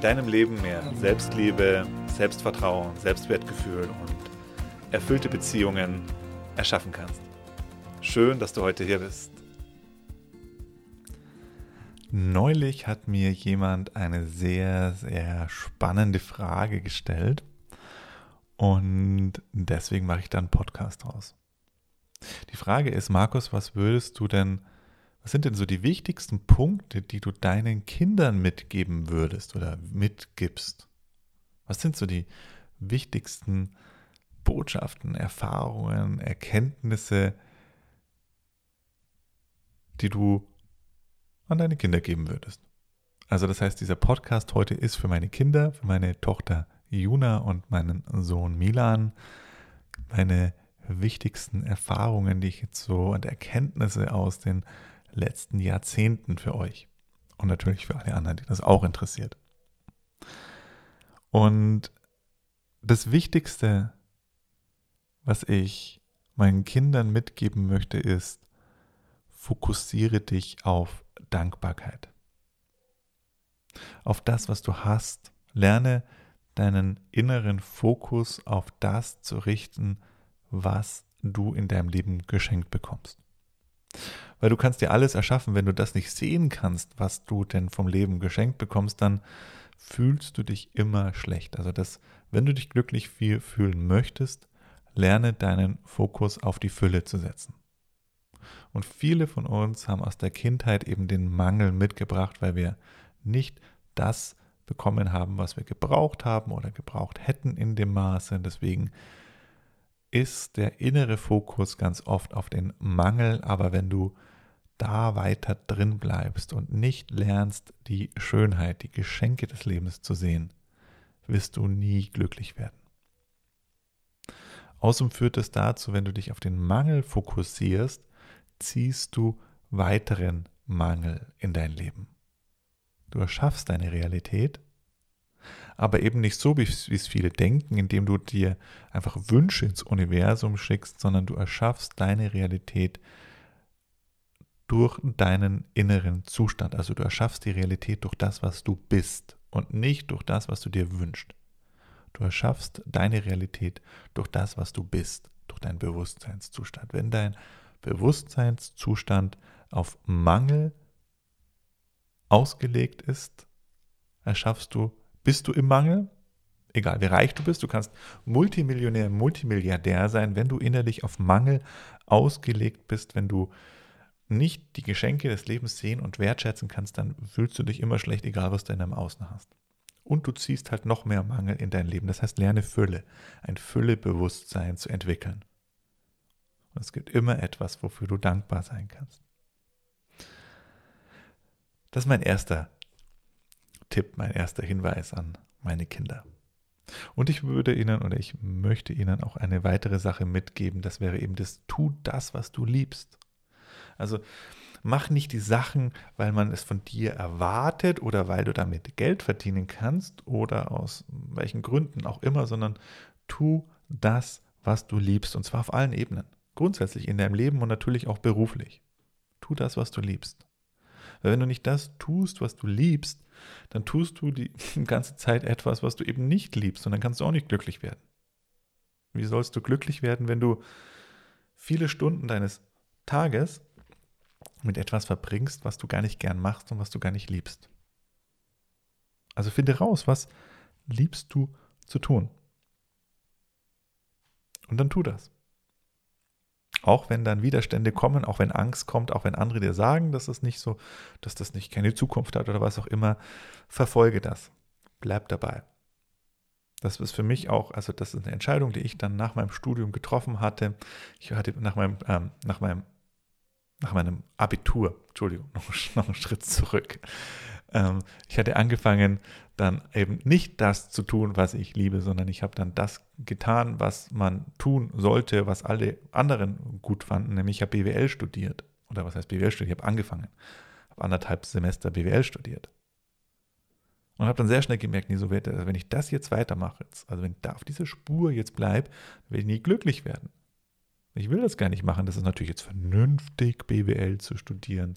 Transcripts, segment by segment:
deinem Leben mehr Selbstliebe, Selbstvertrauen, Selbstwertgefühl und erfüllte Beziehungen erschaffen kannst. Schön, dass du heute hier bist. Neulich hat mir jemand eine sehr, sehr spannende Frage gestellt und deswegen mache ich da einen Podcast draus. Die Frage ist, Markus, was würdest du denn was sind denn so die wichtigsten Punkte, die du deinen Kindern mitgeben würdest oder mitgibst? Was sind so die wichtigsten Botschaften, Erfahrungen, Erkenntnisse, die du an deine Kinder geben würdest? Also das heißt, dieser Podcast heute ist für meine Kinder, für meine Tochter Juna und meinen Sohn Milan, meine wichtigsten Erfahrungen, die ich jetzt so und Erkenntnisse aus den letzten Jahrzehnten für euch. Und natürlich für alle anderen, die das auch interessiert. Und das Wichtigste, was ich meinen Kindern mitgeben möchte, ist, fokussiere dich auf Dankbarkeit. Auf das, was du hast. Lerne deinen inneren Fokus auf das zu richten, was du in deinem Leben geschenkt bekommst. Weil du kannst dir alles erschaffen, wenn du das nicht sehen kannst, was du denn vom Leben geschenkt bekommst, dann fühlst du dich immer schlecht. Also das, wenn du dich glücklich fühlen möchtest, lerne deinen Fokus auf die Fülle zu setzen. Und viele von uns haben aus der Kindheit eben den Mangel mitgebracht, weil wir nicht das bekommen haben, was wir gebraucht haben oder gebraucht hätten in dem Maße. Deswegen ist der innere Fokus ganz oft auf den Mangel, aber wenn du da weiter drin bleibst und nicht lernst, die Schönheit, die Geschenke des Lebens zu sehen, wirst du nie glücklich werden. Außerdem führt es dazu, wenn du dich auf den Mangel fokussierst, ziehst du weiteren Mangel in dein Leben. Du erschaffst deine Realität, aber eben nicht so, wie es viele denken, indem du dir einfach Wünsche ins Universum schickst, sondern du erschaffst deine Realität durch deinen inneren Zustand. Also du erschaffst die Realität durch das, was du bist und nicht durch das, was du dir wünschst. Du erschaffst deine Realität durch das, was du bist, durch deinen Bewusstseinszustand. Wenn dein Bewusstseinszustand auf Mangel ausgelegt ist, erschaffst du, bist du im Mangel, egal wie reich du bist, du kannst Multimillionär, Multimilliardär sein, wenn du innerlich auf Mangel ausgelegt bist, wenn du nicht die Geschenke des Lebens sehen und wertschätzen kannst, dann fühlst du dich immer schlecht, egal was du in deinem Außen hast. Und du ziehst halt noch mehr Mangel in dein Leben. Das heißt, lerne Fülle, ein Füllebewusstsein zu entwickeln. Und es gibt immer etwas, wofür du dankbar sein kannst. Das ist mein erster Tipp, mein erster Hinweis an meine Kinder. Und ich würde Ihnen oder ich möchte Ihnen auch eine weitere Sache mitgeben. Das wäre eben das, tu das, was du liebst. Also mach nicht die Sachen, weil man es von dir erwartet oder weil du damit Geld verdienen kannst oder aus welchen Gründen auch immer, sondern tu das, was du liebst und zwar auf allen Ebenen. Grundsätzlich in deinem Leben und natürlich auch beruflich. Tu das, was du liebst. Weil wenn du nicht das tust, was du liebst, dann tust du die ganze Zeit etwas, was du eben nicht liebst und dann kannst du auch nicht glücklich werden. Wie sollst du glücklich werden, wenn du viele Stunden deines Tages mit etwas verbringst, was du gar nicht gern machst und was du gar nicht liebst. Also finde raus, was liebst du zu tun. Und dann tu das. Auch wenn dann Widerstände kommen, auch wenn Angst kommt, auch wenn andere dir sagen, dass das nicht so, dass das nicht keine Zukunft hat oder was auch immer, verfolge das. Bleib dabei. Das ist für mich auch, also das ist eine Entscheidung, die ich dann nach meinem Studium getroffen hatte. Ich hatte nach meinem, ähm, nach meinem nach meinem Abitur, Entschuldigung, noch, noch einen Schritt zurück. Ähm, ich hatte angefangen, dann eben nicht das zu tun, was ich liebe, sondern ich habe dann das getan, was man tun sollte, was alle anderen gut fanden, nämlich ich habe BWL studiert. Oder was heißt BWL studiert? Ich habe angefangen, habe anderthalb Semester BWL studiert. Und habe dann sehr schnell gemerkt, nee, so wird, also wenn ich das jetzt weitermache, also wenn ich da auf dieser Spur jetzt bleibe, werde ich nie glücklich werden. Ich will das gar nicht machen. Das ist natürlich jetzt vernünftig, BWL zu studieren.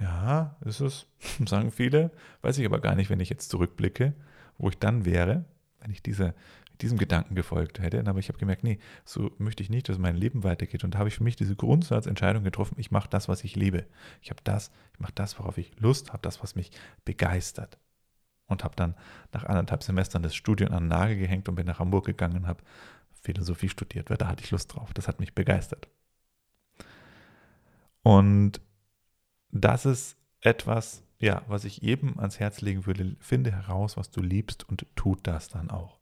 Ja, ist es, sagen viele. Weiß ich aber gar nicht, wenn ich jetzt zurückblicke, wo ich dann wäre, wenn ich diese, diesem Gedanken gefolgt hätte. Aber ich habe gemerkt, nee, so möchte ich nicht, dass mein Leben weitergeht. Und da habe ich für mich diese Grundsatzentscheidung getroffen, ich mache das, was ich liebe. Ich habe das, ich mache das, worauf ich Lust habe, das, was mich begeistert. Und habe dann nach anderthalb Semestern das Studium an den Nagel gehängt und bin nach Hamburg gegangen und habe Philosophie studiert, weil da hatte ich Lust drauf. Das hat mich begeistert. Und das ist etwas, ja, was ich jedem ans Herz legen würde. Finde heraus, was du liebst und tut das dann auch.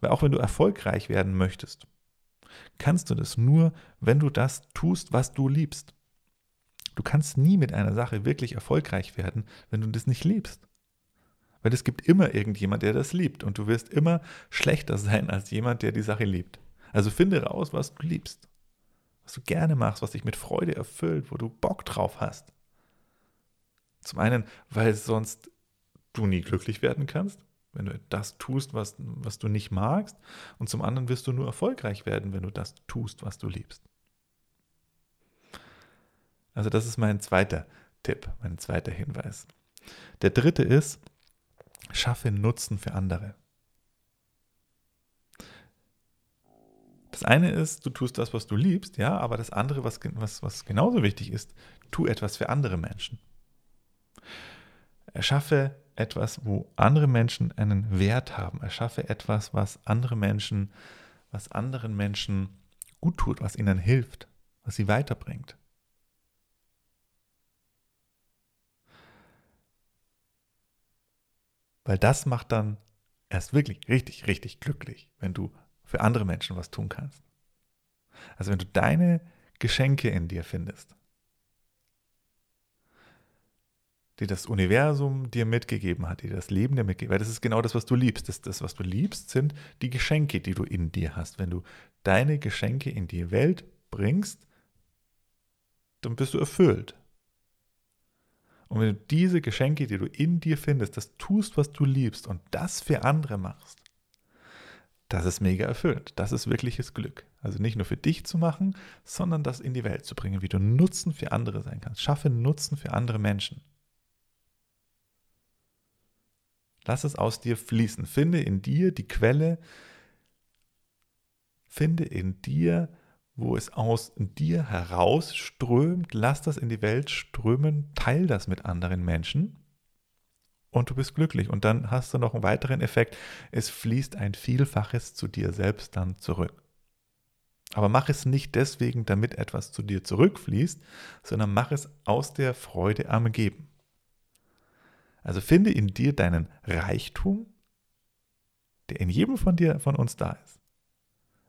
Weil auch wenn du erfolgreich werden möchtest, kannst du das nur, wenn du das tust, was du liebst. Du kannst nie mit einer Sache wirklich erfolgreich werden, wenn du das nicht liebst. Weil es gibt immer irgendjemand, der das liebt und du wirst immer schlechter sein als jemand, der die Sache liebt. Also finde raus, was du liebst du gerne machst, was dich mit Freude erfüllt, wo du Bock drauf hast. Zum einen, weil sonst du nie glücklich werden kannst, wenn du das tust, was, was du nicht magst. Und zum anderen wirst du nur erfolgreich werden, wenn du das tust, was du liebst. Also das ist mein zweiter Tipp, mein zweiter Hinweis. Der dritte ist, schaffe Nutzen für andere. Das eine ist, du tust das, was du liebst, ja, aber das andere, was, was, was genauso wichtig ist, tu etwas für andere Menschen. Erschaffe etwas, wo andere Menschen einen Wert haben. Erschaffe etwas, was andere Menschen, was anderen Menschen gut tut, was ihnen hilft, was sie weiterbringt. Weil das macht dann erst wirklich richtig, richtig glücklich, wenn du für andere Menschen was tun kannst. Also wenn du deine Geschenke in dir findest, die das Universum dir mitgegeben hat, die das Leben dir mitgegeben hat, weil das ist genau das, was du liebst. Das, das, was du liebst, sind die Geschenke, die du in dir hast. Wenn du deine Geschenke in die Welt bringst, dann bist du erfüllt. Und wenn du diese Geschenke, die du in dir findest, das tust, was du liebst und das für andere machst, das ist mega erfüllend. Das ist wirkliches Glück. Also nicht nur für dich zu machen, sondern das in die Welt zu bringen, wie du Nutzen für andere sein kannst. Schaffe Nutzen für andere Menschen. Lass es aus dir fließen. Finde in dir die Quelle. Finde in dir, wo es aus dir herausströmt. Lass das in die Welt strömen. Teil das mit anderen Menschen und du bist glücklich. Und dann hast du noch einen weiteren Effekt. Es fließt ein Vielfaches zu dir selbst dann zurück. Aber mach es nicht deswegen, damit etwas zu dir zurückfließt, sondern mach es aus der Freude am Geben. Also finde in dir deinen Reichtum, der in jedem von dir, von uns da ist,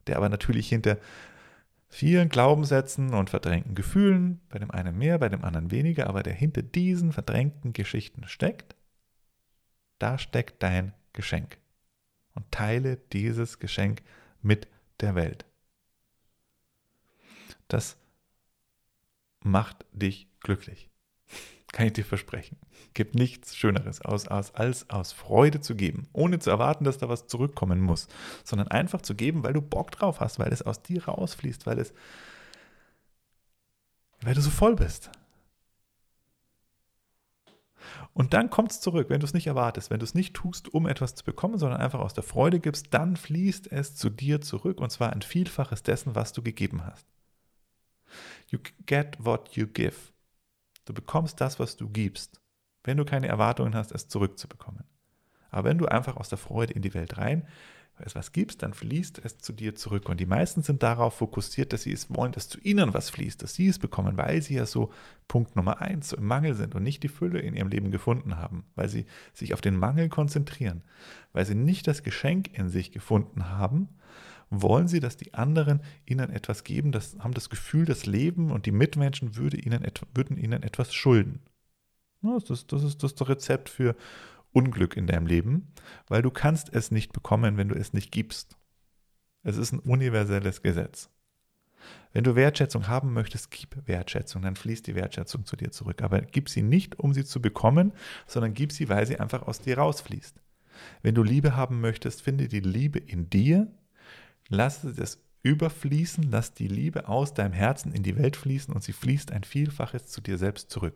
der aber natürlich hinter vielen Glaubenssätzen und verdrängten Gefühlen, bei dem einen mehr, bei dem anderen weniger, aber der hinter diesen verdrängten Geschichten steckt da steckt dein Geschenk. Und teile dieses Geschenk mit der Welt. Das macht dich glücklich. Kann ich dir versprechen. Gibt nichts Schöneres, aus, aus, als aus Freude zu geben, ohne zu erwarten, dass da was zurückkommen muss, sondern einfach zu geben, weil du Bock drauf hast, weil es aus dir rausfließt, weil es, weil du so voll bist. Und dann kommt es zurück, wenn du es nicht erwartest, wenn du es nicht tust, um etwas zu bekommen, sondern einfach aus der Freude gibst, dann fließt es zu dir zurück und zwar ein Vielfaches dessen, was du gegeben hast. You get what you give. Du bekommst das, was du gibst, wenn du keine Erwartungen hast, es zurückzubekommen. Aber wenn du einfach aus der Freude in die Welt rein es was gibst, dann fließt es zu dir zurück. Und die meisten sind darauf fokussiert, dass sie es wollen, dass zu ihnen was fließt, dass sie es bekommen, weil sie ja so Punkt Nummer eins so im Mangel sind und nicht die Fülle in ihrem Leben gefunden haben, weil sie sich auf den Mangel konzentrieren, weil sie nicht das Geschenk in sich gefunden haben, wollen sie, dass die anderen ihnen etwas geben, das haben das Gefühl, das Leben und die Mitmenschen würde ihnen, würden ihnen etwas schulden. Das ist, das ist das Rezept für Unglück in deinem Leben, weil du kannst es nicht bekommen, wenn du es nicht gibst. Es ist ein universelles Gesetz. Wenn du Wertschätzung haben möchtest, gib Wertschätzung, dann fließt die Wertschätzung zu dir zurück. Aber gib sie nicht, um sie zu bekommen, sondern gib sie, weil sie einfach aus dir rausfließt. Wenn du Liebe haben möchtest, finde die Liebe in dir, lass es überfließen, lass die Liebe aus deinem Herzen in die Welt fließen und sie fließt ein Vielfaches zu dir selbst zurück.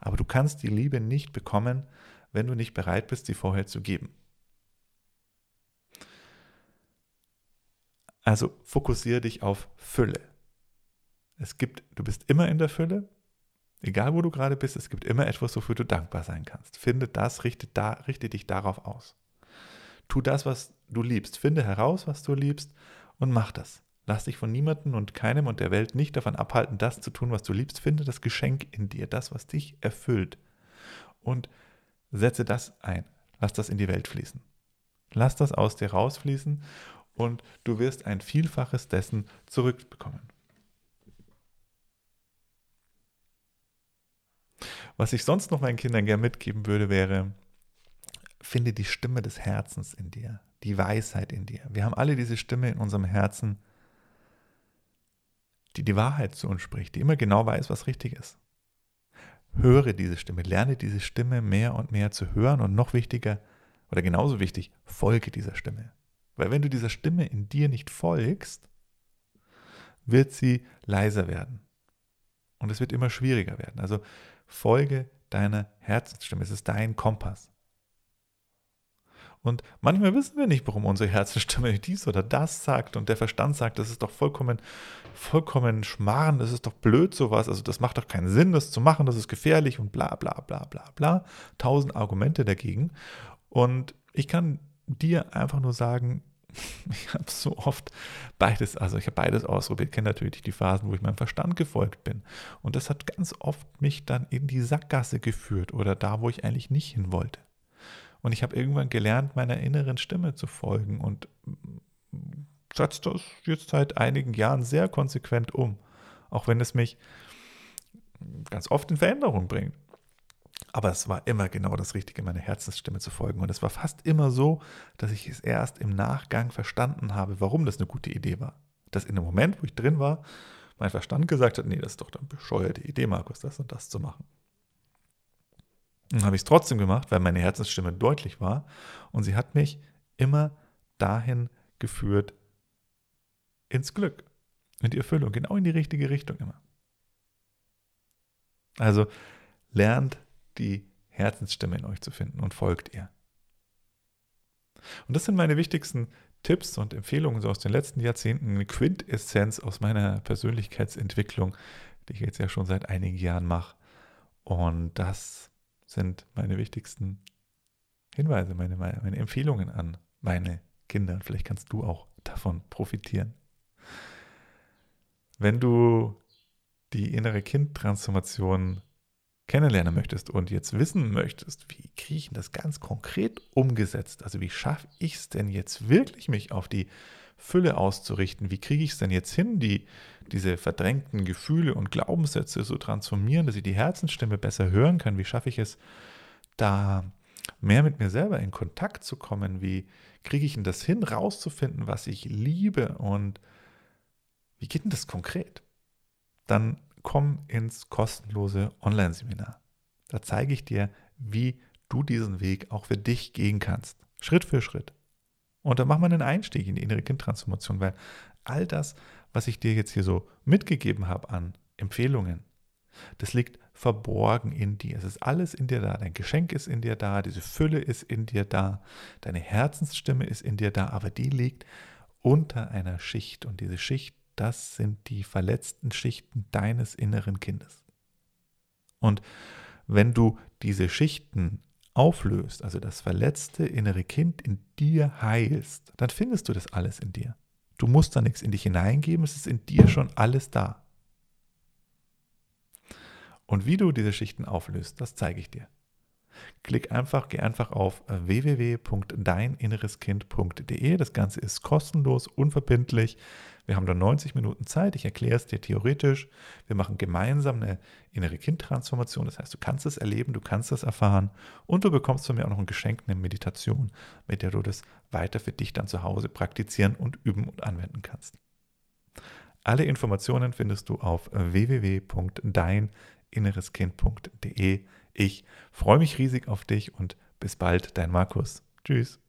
Aber du kannst die Liebe nicht bekommen, wenn du nicht bereit bist, sie vorher zu geben. Also fokussiere dich auf Fülle. Es gibt, du bist immer in der Fülle, egal wo du gerade bist, es gibt immer etwas, wofür du dankbar sein kannst. Finde das, richte, da, richte dich darauf aus. Tu das, was du liebst. Finde heraus, was du liebst und mach das. Lass dich von niemandem und keinem und der Welt nicht davon abhalten, das zu tun, was du liebst. Finde das Geschenk in dir, das, was dich erfüllt. Und setze das ein. Lass das in die Welt fließen. Lass das aus dir rausfließen und du wirst ein Vielfaches dessen zurückbekommen. Was ich sonst noch meinen Kindern gerne mitgeben würde, wäre, finde die Stimme des Herzens in dir, die Weisheit in dir. Wir haben alle diese Stimme in unserem Herzen, die die Wahrheit zu uns spricht, die immer genau weiß, was richtig ist. Höre diese Stimme, lerne diese Stimme mehr und mehr zu hören und noch wichtiger oder genauso wichtig, folge dieser Stimme. Weil wenn du dieser Stimme in dir nicht folgst, wird sie leiser werden. Und es wird immer schwieriger werden. Also folge deiner Herzensstimme. Es ist dein Kompass. Und manchmal wissen wir nicht, warum unsere Herzensstimme dies oder das sagt und der Verstand sagt, das ist doch vollkommen, vollkommen Schmarrn, das ist doch blöd sowas, also das macht doch keinen Sinn, das zu machen, das ist gefährlich und bla bla bla bla bla. Tausend Argumente dagegen. Und ich kann dir einfach nur sagen, ich habe so oft beides, also ich habe beides ausprobiert, kenne natürlich die Phasen, wo ich meinem Verstand gefolgt bin. Und das hat ganz oft mich dann in die Sackgasse geführt oder da, wo ich eigentlich nicht hin wollte. Und ich habe irgendwann gelernt, meiner inneren Stimme zu folgen und setze das jetzt seit einigen Jahren sehr konsequent um. Auch wenn es mich ganz oft in Veränderung bringt. Aber es war immer genau das Richtige, meiner Herzensstimme zu folgen. Und es war fast immer so, dass ich es erst im Nachgang verstanden habe, warum das eine gute Idee war. Dass in dem Moment, wo ich drin war, mein Verstand gesagt hat, nee, das ist doch eine bescheuerte Idee, Markus, das und das zu machen. Dann habe ich es trotzdem gemacht, weil meine Herzensstimme deutlich war. Und sie hat mich immer dahin geführt, ins Glück, in die Erfüllung, genau in die richtige Richtung immer. Also lernt die Herzensstimme in euch zu finden und folgt ihr. Und das sind meine wichtigsten Tipps und Empfehlungen so aus den letzten Jahrzehnten, eine Quintessenz aus meiner Persönlichkeitsentwicklung, die ich jetzt ja schon seit einigen Jahren mache. Und das sind meine wichtigsten Hinweise, meine, meine Empfehlungen an meine Kinder. Vielleicht kannst du auch davon profitieren. Wenn du die innere Kind-Transformation kennenlernen möchtest und jetzt wissen möchtest, wie kriege ich das ganz konkret umgesetzt? Also wie schaffe ich es denn jetzt wirklich, mich auf die Fülle auszurichten? Wie kriege ich es denn jetzt hin, die, diese verdrängten Gefühle und Glaubenssätze so transformieren, dass ich die Herzensstimme besser hören kann? Wie schaffe ich es, da mehr mit mir selber in Kontakt zu kommen? Wie kriege ich denn das hin, rauszufinden, was ich liebe und wie geht denn das konkret? Dann komm ins kostenlose Online-Seminar. Da zeige ich dir, wie du diesen Weg auch für dich gehen kannst. Schritt für Schritt. Und dann machen wir einen Einstieg in die innere Kindtransformation, weil all das, was ich dir jetzt hier so mitgegeben habe an Empfehlungen, das liegt verborgen in dir. Es ist alles in dir da. Dein Geschenk ist in dir da, diese Fülle ist in dir da, deine Herzensstimme ist in dir da, aber die liegt unter einer Schicht und diese Schicht das sind die verletzten Schichten deines inneren Kindes. Und wenn du diese Schichten auflöst, also das verletzte innere Kind in dir heilst, dann findest du das alles in dir. Du musst da nichts in dich hineingeben, es ist in dir schon alles da. Und wie du diese Schichten auflöst, das zeige ich dir. Klick einfach, geh einfach auf www.deininnereskind.de. Das Ganze ist kostenlos, unverbindlich. Wir haben da 90 Minuten Zeit. Ich erkläre es dir theoretisch. Wir machen gemeinsam eine innere Kindtransformation. Das heißt, du kannst es erleben, du kannst es erfahren und du bekommst von mir auch noch ein Geschenk, eine Meditation, mit der du das weiter für dich dann zu Hause praktizieren und üben und anwenden kannst. Alle Informationen findest du auf www.deininnereskind.de. Ich freue mich riesig auf dich und bis bald, dein Markus. Tschüss.